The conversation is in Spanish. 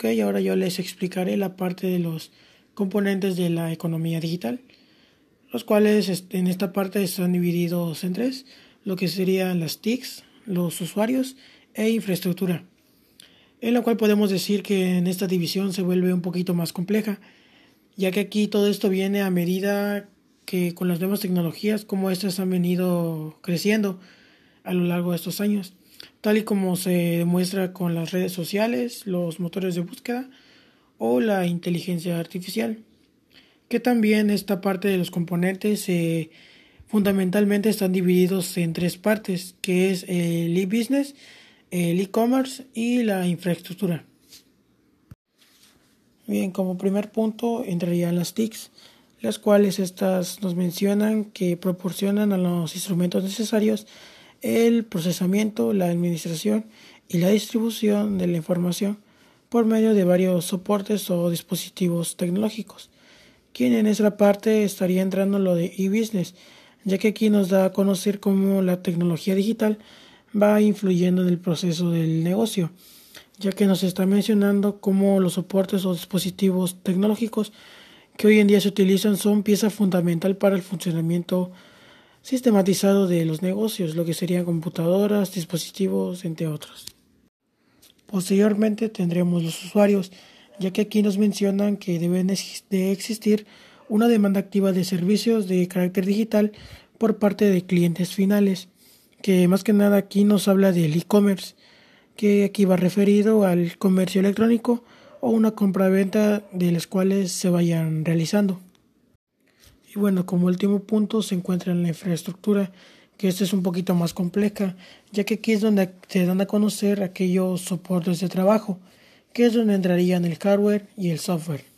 Ok, ahora yo les explicaré la parte de los componentes de la economía digital, los cuales en esta parte están divididos en tres, lo que serían las TICs, los usuarios e infraestructura, en la cual podemos decir que en esta división se vuelve un poquito más compleja, ya que aquí todo esto viene a medida que con las nuevas tecnologías, como estas han venido creciendo a lo largo de estos años, tal y como se demuestra con las redes sociales, los motores de búsqueda o la inteligencia artificial, que también esta parte de los componentes eh, fundamentalmente están divididos en tres partes, que es el e-business, el e-commerce y la infraestructura. Bien, como primer punto entrarían las TICs, las cuales estas nos mencionan que proporcionan a los instrumentos necesarios el procesamiento, la administración y la distribución de la información por medio de varios soportes o dispositivos tecnológicos. Quien en esa parte estaría entrando lo de e-business, ya que aquí nos da a conocer cómo la tecnología digital va influyendo en el proceso del negocio, ya que nos está mencionando cómo los soportes o dispositivos tecnológicos que hoy en día se utilizan son pieza fundamental para el funcionamiento sistematizado de los negocios, lo que serían computadoras, dispositivos, entre otros. Posteriormente tendremos los usuarios, ya que aquí nos mencionan que deben de existir una demanda activa de servicios de carácter digital por parte de clientes finales, que más que nada aquí nos habla del e-commerce, que aquí va referido al comercio electrónico o una compra-venta de las cuales se vayan realizando. Y bueno, como último punto se encuentra en la infraestructura, que esta es un poquito más compleja, ya que aquí es donde se dan a conocer aquellos soportes de trabajo, que es donde entrarían el hardware y el software.